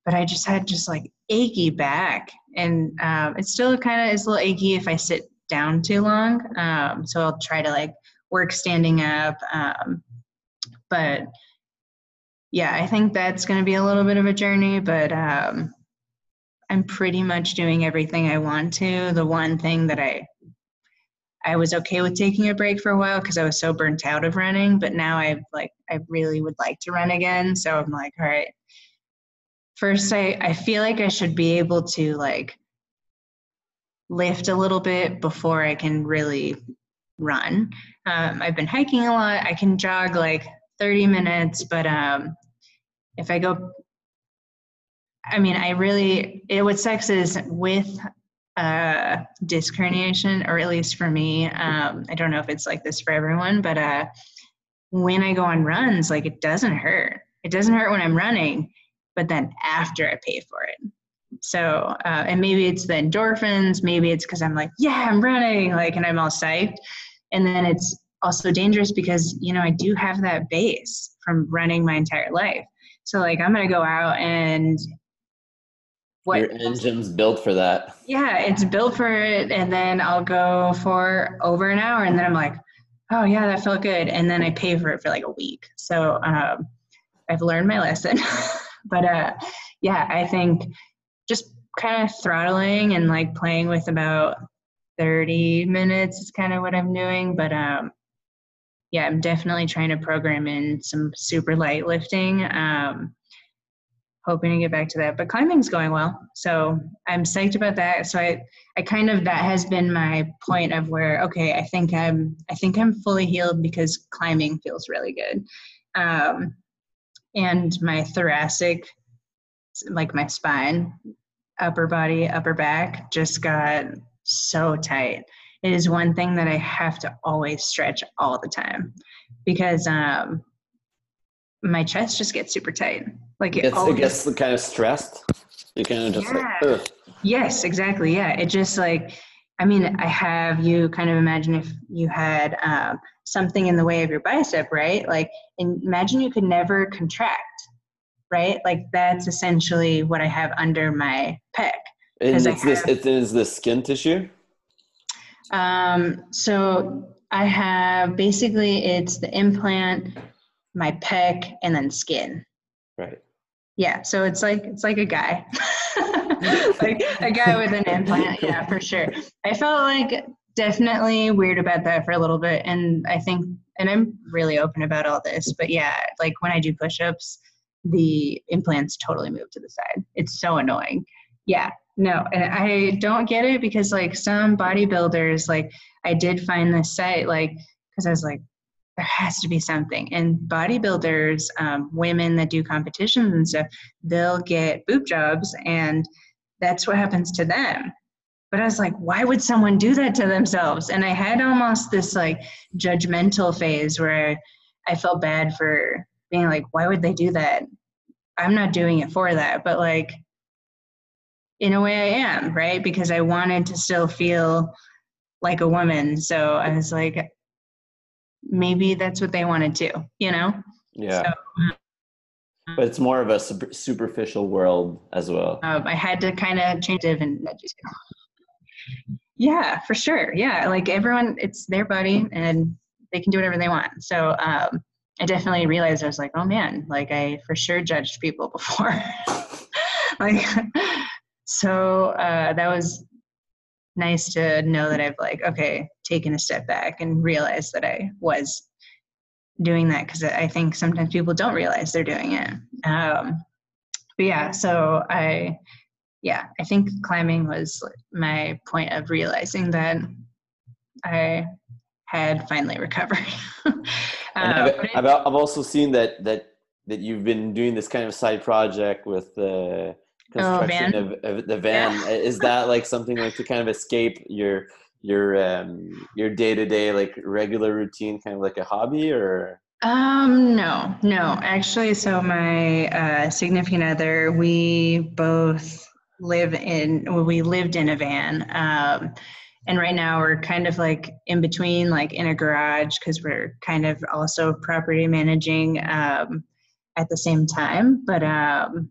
but I just had just like achy back, and um, it still kind of is a little achy if I sit down too long. Um, so I'll try to like work standing up. Um, but yeah, I think that's going to be a little bit of a journey, but um, I'm pretty much doing everything I want to. The one thing that I I was okay with taking a break for a while because I was so burnt out of running, but now I like I really would like to run again. So I'm like, all right. First, I I feel like I should be able to like lift a little bit before I can really run. Um, I've been hiking a lot. I can jog like 30 minutes, but um, if I go I mean, I really, it, what sucks is with uh, disc herniation, or at least for me, um, I don't know if it's like this for everyone, but uh, when I go on runs, like it doesn't hurt. It doesn't hurt when I'm running, but then after I pay for it. So, uh, and maybe it's the endorphins, maybe it's because I'm like, yeah, I'm running, like, and I'm all psyched. And then it's also dangerous because, you know, I do have that base from running my entire life. So, like, I'm going to go out and what Your engine's built for that. yeah, it's built for it, and then I'll go for over an hour, and then I'm like, oh yeah, that felt good, and then I pay for it for like a week. So um, I've learned my *laughs* lesson, but uh, yeah, I think just kind of throttling and like playing with about 30 minutes is kind of what I'm doing, but um, yeah, I'm definitely trying to program in some super light lifting. Um, hoping to get back to that but climbing's going well. So i'm psyched about that. So i i kind of that has been my point of where okay i think i'm i think i'm fully healed because climbing feels really good. Um and my thoracic like my spine upper body upper back just got so tight. It is one thing that i have to always stretch all the time because um my chest just gets super tight like It gets, always- it gets kind of stressed. You kind of just like, Yeah. ugh. Yes, exactly. Yeah. It just like, I mean, I have you kind of imagine if you had um, something in the way of your bicep, right? Like, imagine you could never contract, right? Like, that's essentially what I have under my pec. And it's this. It is the skin tissue. Um, so I have basically it's the implant, my pec, and then skin. Right. Yeah, so it's like it's like a guy, *laughs* like a guy with an implant. Yeah, for sure. I felt like definitely weird about that for a little bit, and I think, and I'm really open about all this. But yeah, like when I do push-ups, the implants totally move to the side. It's so annoying. Yeah, no, and I don't get it because like some bodybuilders, like I did find this site, like because I was like there has to be something. And bodybuilders, um, women that do competitions and stuff, they'll get boob jobs, and that's what happens to them. But I was like, why would someone do that to themselves? And I had almost this like judgmental phase where I, I felt bad for being like, why would they do that? I'm not doing it for that. But like, in a way, I am, right? Because I wanted to still feel like a woman. So I was like, maybe that's what they want to, do, you know? Yeah. So, but it's more of a super- superficial world as well. um, I had to kind of change it and yeah, for sure. Yeah, like everyone, it's their body and they can do whatever they want. So um, I definitely realized I was like, oh man, like I for sure judged people *laughs* before. *laughs* like, so uh, that was nice to know that I've like, okay, taken a step back and realized that I was doing that because I think sometimes people don't realize they're doing it. Um, but yeah, so I, yeah, I think climbing was my point of realizing that I had finally recovered. *laughs* And Uh, I've, I've, I've also seen that that that you've been doing this kind of side project with the construction *laughs* van. of, of the van. Yeah. Is that like something like to kind of escape your your um your day to day like regular routine, kind of like a hobby, or Um, no, no. Actually, so my uh, significant other, we both live in, well, we lived in a van. Um, and right now we're kind of like in between, like in a garage, because we're kind of also property managing um, at the same time. But um,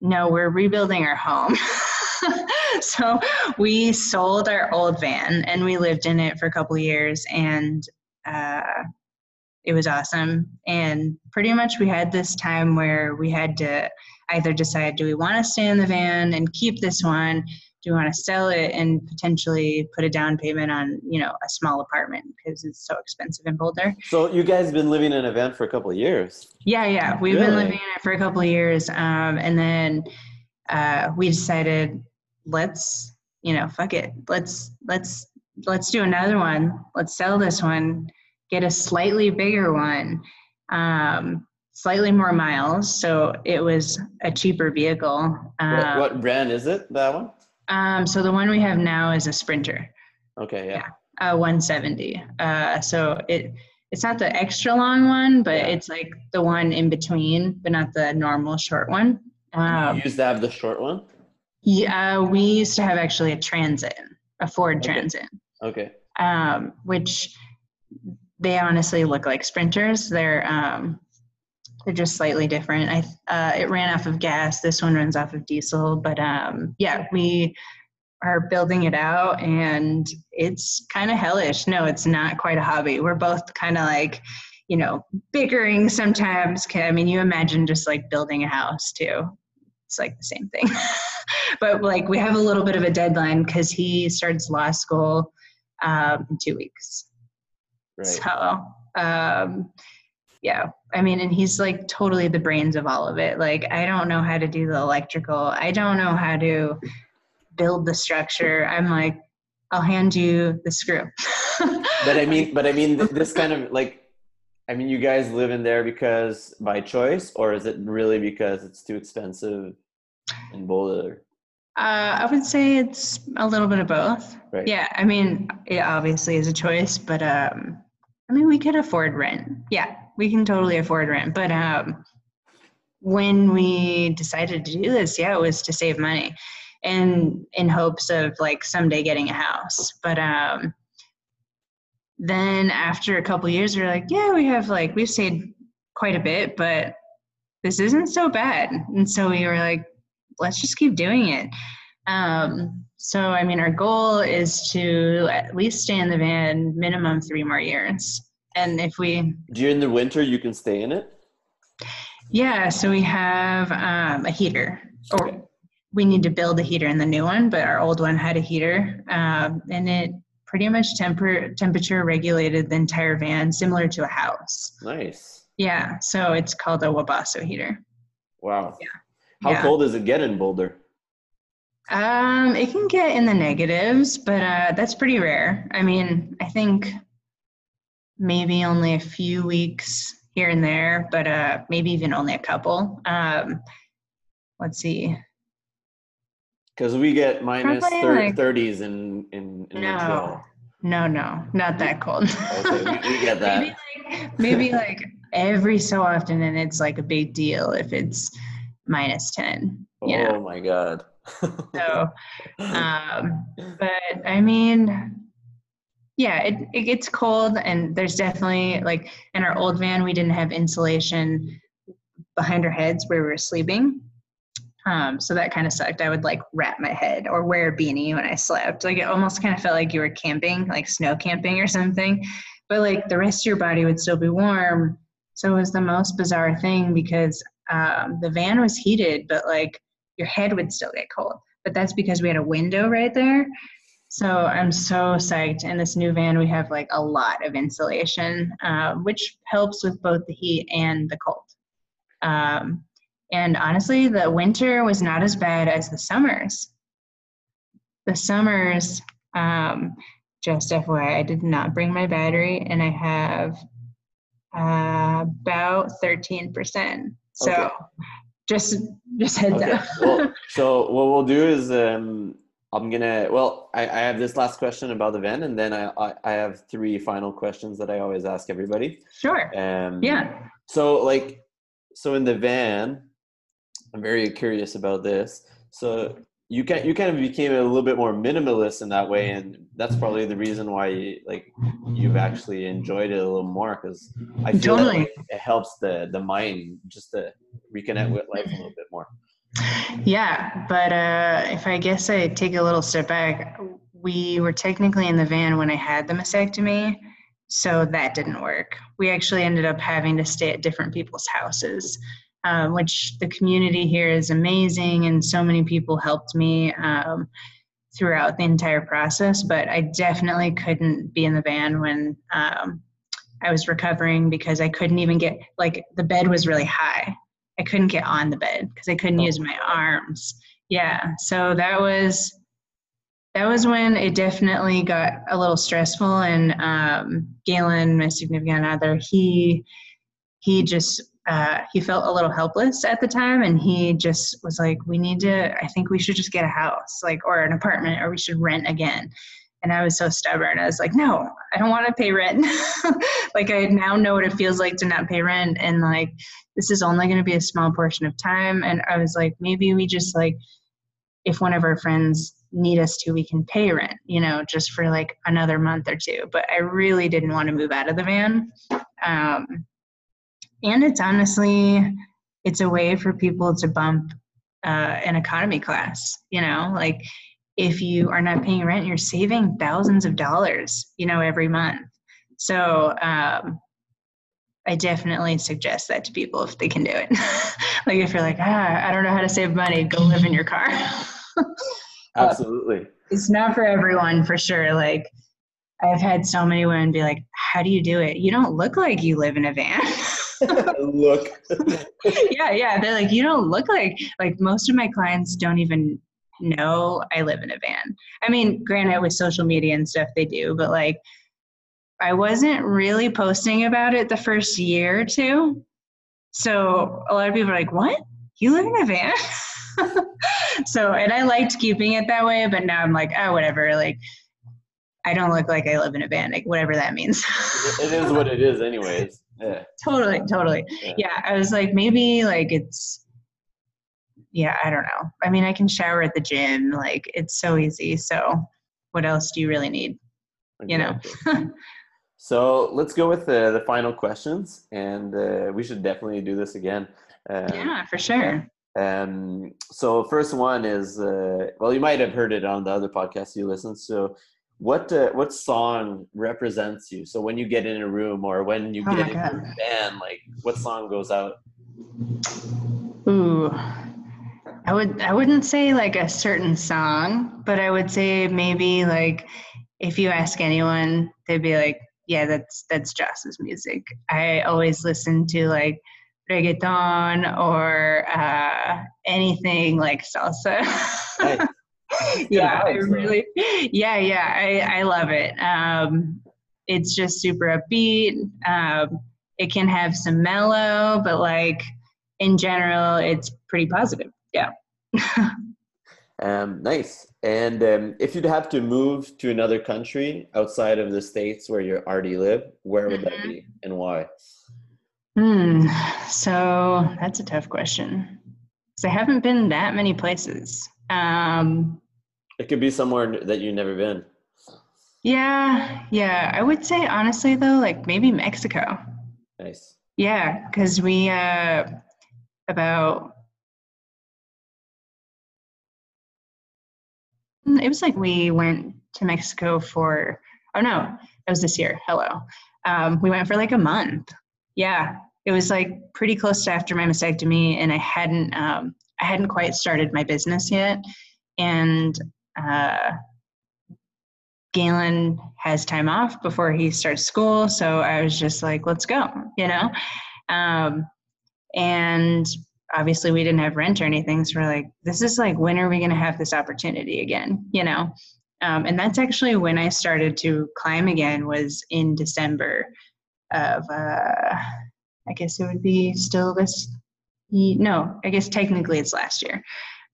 no, we're rebuilding our home. *laughs* so we sold our old van and we lived in it for a couple years and uh, it was awesome and pretty much we had this time where we had to either decide do we want to stay in the van and keep this one do we want to sell it and potentially put a down payment on you know a small apartment because it's so expensive in boulder. So you guys have been living in a van for a couple of years. yeah yeah. We've been living in it for a couple of years um, and then uh, we decided let's you know fuck it. Let's let's let's do another one. Let's sell this one. Get a slightly bigger one um, slightly more miles. So it was a cheaper vehicle what, um, what brand is it? That one? Um, so the one we have now is a sprinter Okay, yeah. uh, 170 uh, so it it's not the extra long one but Yeah. it's like the one in between but not the normal short one um, you used to have the short one. yeah we used to have actually a transit a ford Okay. transit Okay. um, which they honestly look like sprinters they're um, they're just slightly different. I uh, it ran off of gas. This one runs off of diesel but um, yeah we are building it out and it's kind of hellish. No it's not quite a hobby. We're both kind of like you know bickering sometimes. i mean you imagine just like building a house too. It's like the same thing. *laughs* But like we have a little bit of a deadline because he starts law school um, in two weeks. Right. so um, yeah i mean and he's like totally the brains of all of it like i don't know how to do the electrical i don't know how to build the structure i'm like i'll hand you the screw *laughs* but I mean, but I mean, this kind of like, I mean, you guys live in there because by choice, or is it really because it's too expensive in Boulder? Uh, I would say it's a little bit of both. Right. Yeah, I mean, it obviously is a choice, but um, I mean, we could afford rent. Yeah, we can totally afford rent. But um, when we decided to do this, yeah, it was to save money, and in hopes of like someday getting a house. But um, then after a couple years, we are like, yeah, we have like we've saved quite a bit, but this isn't so bad. And so we were like, let's just keep doing it. Um, so, I mean, our goal is to at least stay in the van minimum three more years. And if we, During the winter, you can stay in it. yeah, so we have um, a heater, or Okay. we need to build a heater in the new one, but our old one had a heater, um, and it pretty much temper temperature regulated the entire van, similar to a house. Nice. Yeah, so it's called a Webasto heater. Wow. Yeah. How Yeah. cold does it get in Boulder? Um, it can get in the negatives, but uh, that's pretty rare. I mean, I think maybe only a few weeks here and there, but uh, maybe even only a couple. Um, let's see. Because we get minus thir- like- 30s in in, in No, Montreal. no, no, not that cold. Okay, we, we get *laughs* that. maybe like maybe like every so often, and it's like a big deal if it's minus ten. oh You know, my god. so *laughs* um, but I mean, yeah, it, it gets cold, and there's definitely like in our old van, we didn't have insulation behind our heads where we were sleeping. Um, so that kind of sucked. I would like wrap my head or wear a beanie when I slept. Like it almost kind of felt like you were camping, like snow camping or something. But like the rest of your body would still be warm. So it was the most bizarre thing because um, the van was heated, but like your head would still get cold. But that's because we had a window right there. So I'm so psyched. In this new van, we have like a lot of insulation, uh, which helps with both the heat and the cold. Um, and honestly, the winter was not as bad as the summers. The summers, um, just FYI, I did not bring my battery, and I have uh, about 13%. So Okay. just just heads Okay. up. well, *laughs* so what we'll do is um, I'm gonna. Well, I, I have this last question about the van, and then I, I I have three final questions that I always ask everybody. sure. Um, Yeah. So like, so in the van, I'm very curious about this. So you can you kind of became a little bit more minimalist in that way, and that's probably the reason why you, like you've actually enjoyed it a little more because I feel that, like, it helps the the mind just to reconnect with life a little bit more. Yeah, but uh, if I guess I take a little step back, we were technically in the van when I had the mastectomy, so that didn't work. We actually ended up having to stay at different people's houses, um, which the community here is amazing, and so many people helped me um, throughout the entire process. But I definitely couldn't be in the van when um, I was recovering because I couldn't even get like the bed was really high. I couldn't get on the bed because I couldn't Oh. use my arms. Yeah, so that was that was when it definitely got a little stressful. And um, Galen, my significant other, he he just uh, he felt a little helpless at the time, and he just was like, "We need to. I think we should just get a house, like or an apartment, or we should rent again." And I was so stubborn. I was like, "No, I don't want to pay rent. *laughs* like I now know what it feels like to not pay rent, and like." this is only going to be a small portion of time and i was like maybe we just like if one of our friends need us to we can pay rent you know just for like another month or two but i really didn't want to move out of the van um, and it's honestly it's a way for people to bump uh, an economy class you know like if you are not paying rent you're saving thousands of dollars you know every month so um, I definitely suggest that to people if they can do it. *laughs* like if you're like, ah, I don't know how to save money, go live in your car. *laughs* Absolutely. it's not for everyone for sure. Like I've had so many women be like, How do you do it? You don't look like you live in a van. *laughs* Look. yeah, yeah. They're like, you don't look like like most of my clients don't even know I live in a van. I mean, granted with social media and stuff they do, but like I wasn't really posting about it the first year or two. So a lot of people are like, What? You live in a van? *laughs* so and I liked keeping it that way, but now I'm like, oh whatever, like I don't look like I live in a van, like whatever that means. it is what it is, anyways. Yeah. *laughs* totally, totally. Yeah. Yeah, I was like, maybe like it's, yeah, I don't know. I mean, I can shower at the gym. Like, it's so easy. So, what else do you really need? You know? *laughs* So let's go with the, the final questions, and uh, we should definitely do this again. Um, yeah, for sure. Um, so first one is uh, well, you might have heard it on the other podcast you listen. So, what uh, what song represents you? So when you get in a room or when you Oh get in into God. a band, like what song goes out? Ooh. I would I wouldn't say like a certain song, but I would say maybe like if you ask anyone, they'd be like, Yeah, that's that's Joss's music. I always listen to like reggaeton or uh, anything like salsa. Nice. *laughs* yeah, I really yeah, yeah, I, I love it. Um, it's just super upbeat. Um, it can have some mellow, but like in general, it's pretty positive. Yeah. *laughs* Um, nice. And um, if you'd have to move to another country outside of the states where you already live, where would that be and why? Hmm. So that's a tough question. Because I haven't been that many places. Um, It could be somewhere that you've never been. Yeah, yeah. I would say honestly though, like maybe Mexico. Nice. Yeah, because we uh about it was like we went to Mexico for oh no, it was this year. Hello. Um, we went for like a month. Yeah. It was like pretty close to after my mastectomy and I hadn't um I hadn't quite started my business yet. And uh Galen has time off before he starts school, so I was just like, let's go, you know? Um, and obviously we didn't have rent or anything, so we're like, this is like, when are we gonna have this opportunity again, you know? Um, and that's actually when I started to climb again was in December of, uh, I guess it would be still this, no, I guess technically it's last year.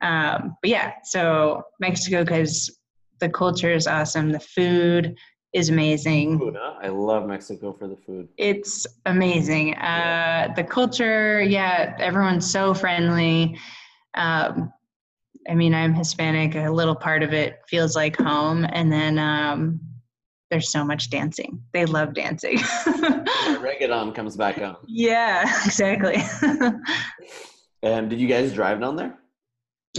Um, but yeah, so Mexico, because the culture is awesome, the food is amazing. I love Mexico for the food. It's amazing. Uh, the culture, yeah, everyone's so friendly. Um, I mean, I'm Hispanic. A little part of it feels like home, and then um, there's so much dancing. They love dancing. *laughs* Reggaeton comes back on. yeah, *laughs* exactly. *laughs* Um, did you guys drive down there?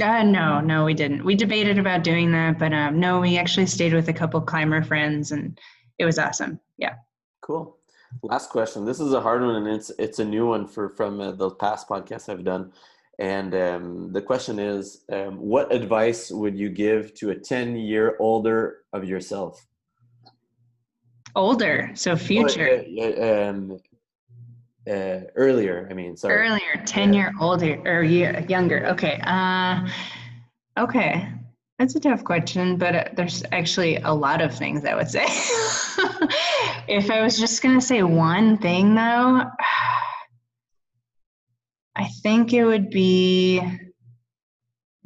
Uh, no, no, we didn't. We debated about doing that, but um, no, we actually stayed with a couple climber friends, and it was awesome. Yeah. Cool. Last question. This is a hard one, and it's it's a new one for from uh, the past podcasts I've done. And um, the question is, um, what advice would you give to a ten year older of yourself? Older, so future. Uh, uh, um, uh, earlier. I mean, sorry. Earlier, 10 year older or year, younger. Okay. Uh, okay. That's a tough question, but uh, there's actually a lot of things I would say. *laughs* if I was just going to say one thing, though, *sighs* I think it would be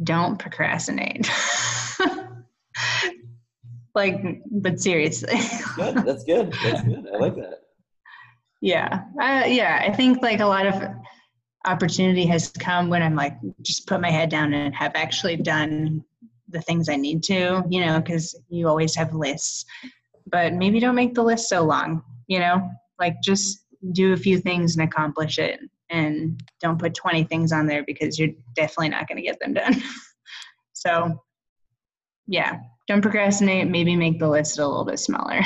don't procrastinate. *laughs* like, but seriously. Good. That's good. That's good. I like *laughs* that. Yeah, uh, yeah. I think like a lot of opportunity has come when I'm like just put my head down and have actually done the things I need to. You know, because you always have lists, but maybe don't make the list so long. You know, like just do a few things and accomplish it, and don't put 20 things on there because you're definitely not going to get them done. *laughs* so, yeah, don't procrastinate. Maybe make the list a little bit smaller.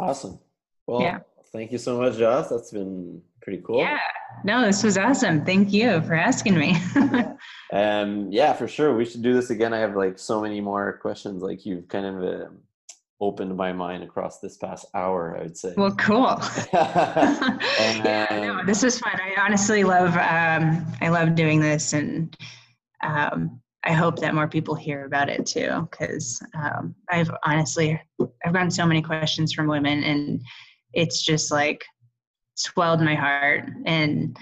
Awesome. Well, Yeah. Thank you so much, Joss. That's been pretty cool. Yeah. No, this was awesome. Thank you for asking me. *laughs* Um, yeah, for sure. We should do this again. I have like so many more questions. Like you've kind of um opened my mind across this past hour. I would say. well, cool. And, *laughs* *laughs* yeah, no, this is fun. I honestly love um, I love doing this, and um, I hope that more people hear about it too. Because um, I've honestly I've gotten so many questions from women, and it's just like swelled my heart, and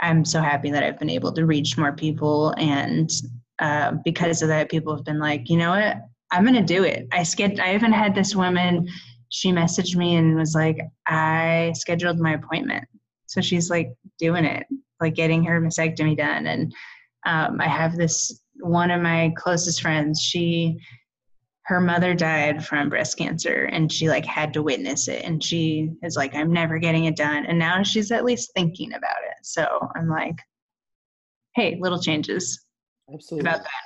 I'm so happy that I've been able to reach more people, and uh, because of that, people have been like, you know what, I'm gonna do it. I sked- I even had this woman. She messaged me and was like, I scheduled my appointment. So she's like doing it, like getting her mastectomy done. And um, I have this one of my closest friends. She, her mother died from breast cancer, and she like had to witness it. And she is like, I'm never getting it done. And now she's at least thinking about it. So I'm like, hey, little changes Absolutely. about that.